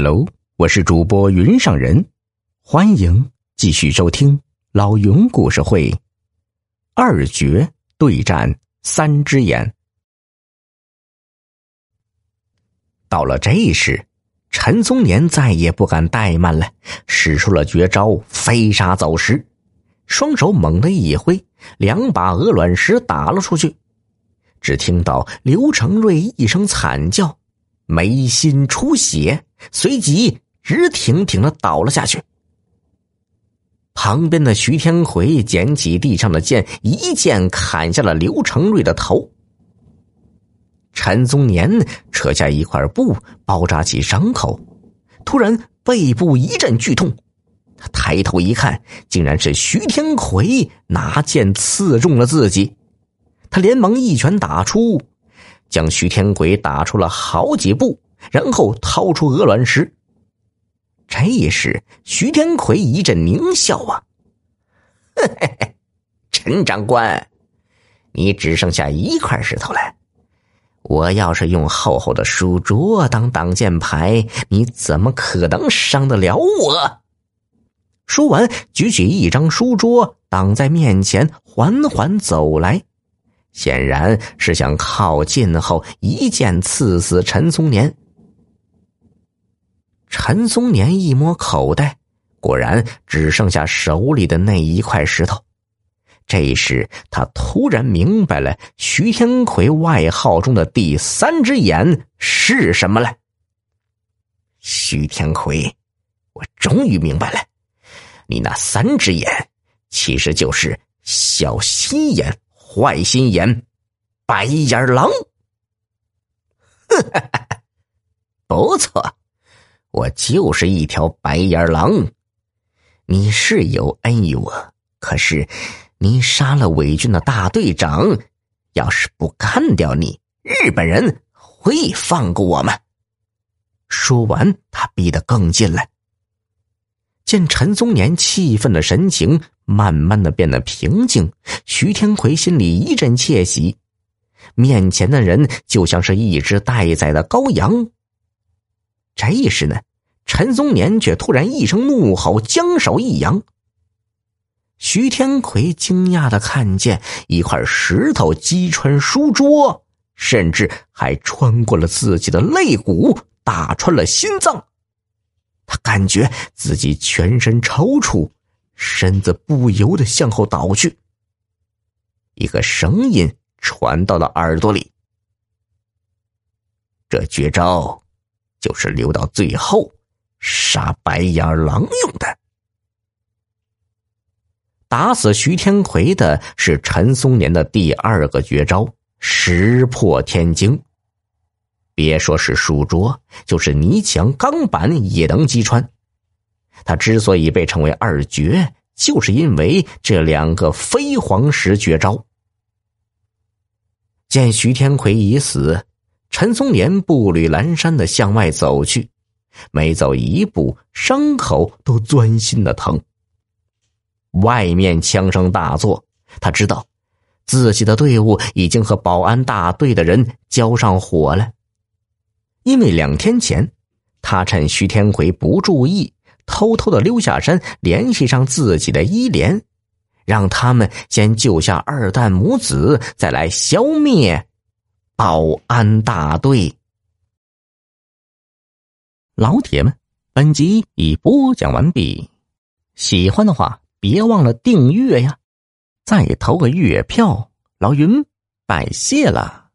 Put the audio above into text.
Hello，我是主播云上人，欢迎继续收听老云故事会。二绝对战三只眼。到了这时，陈松年再也不敢怠慢了，使出了绝招飞沙走石，双手猛地一挥，两把鹅卵石打了出去。只听到刘成瑞一声惨叫。眉心出血，随即直挺挺的倒了下去。旁边的徐天魁捡起地上的剑，一剑砍下了刘成瑞的头。陈宗年扯下一块布包扎起伤口，突然背部一阵剧痛，他抬头一看，竟然是徐天魁拿剑刺中了自己，他连忙一拳打出。将徐天魁打出了好几步，然后掏出鹅卵石。这时，徐天魁一阵狞笑啊：“嘿嘿嘿陈长官，你只剩下一块石头了。我要是用厚厚的书桌当挡箭牌，你怎么可能伤得了我？”说完，举起一张书桌挡在面前，缓缓走来。显然是想靠近后一剑刺死陈松年。陈松年一摸口袋，果然只剩下手里的那一块石头。这时他突然明白了徐天魁外号中的第三只眼是什么了。徐天魁，我终于明白了，你那三只眼其实就是小心眼。坏心眼，白眼狼。不错，我就是一条白眼狼。你是有恩于我，可是你杀了伪军的大队长，要是不干掉你，日本人会放过我们？说完，他逼得更近了。见陈松年气愤的神情慢慢的变得平静，徐天魁心里一阵窃喜。面前的人就像是一只待宰的羔羊。这时呢，陈松年却突然一声怒吼，将手一扬。徐天魁惊讶的看见一块石头击穿书桌，甚至还穿过了自己的肋骨，打穿了心脏。他感觉自己全身抽搐，身子不由得向后倒去。一个声音传到了耳朵里：“这绝招就是留到最后杀白眼狼用的。打死徐天魁的是陈松年的第二个绝招——石破天惊。”别说是书桌，就是泥墙、钢板也能击穿。他之所以被称为二绝，就是因为这两个飞黄石绝招。见徐天魁已死，陈松年步履蹒跚的向外走去，每走一步，伤口都钻心的疼。外面枪声大作，他知道自己的队伍已经和保安大队的人交上火了。因为两天前，他趁徐天魁不注意，偷偷的溜下山，联系上自己的依连，让他们先救下二蛋母子，再来消灭保安大队。老铁们，本集已播讲完毕，喜欢的话别忘了订阅呀，再投个月票，老云拜谢了。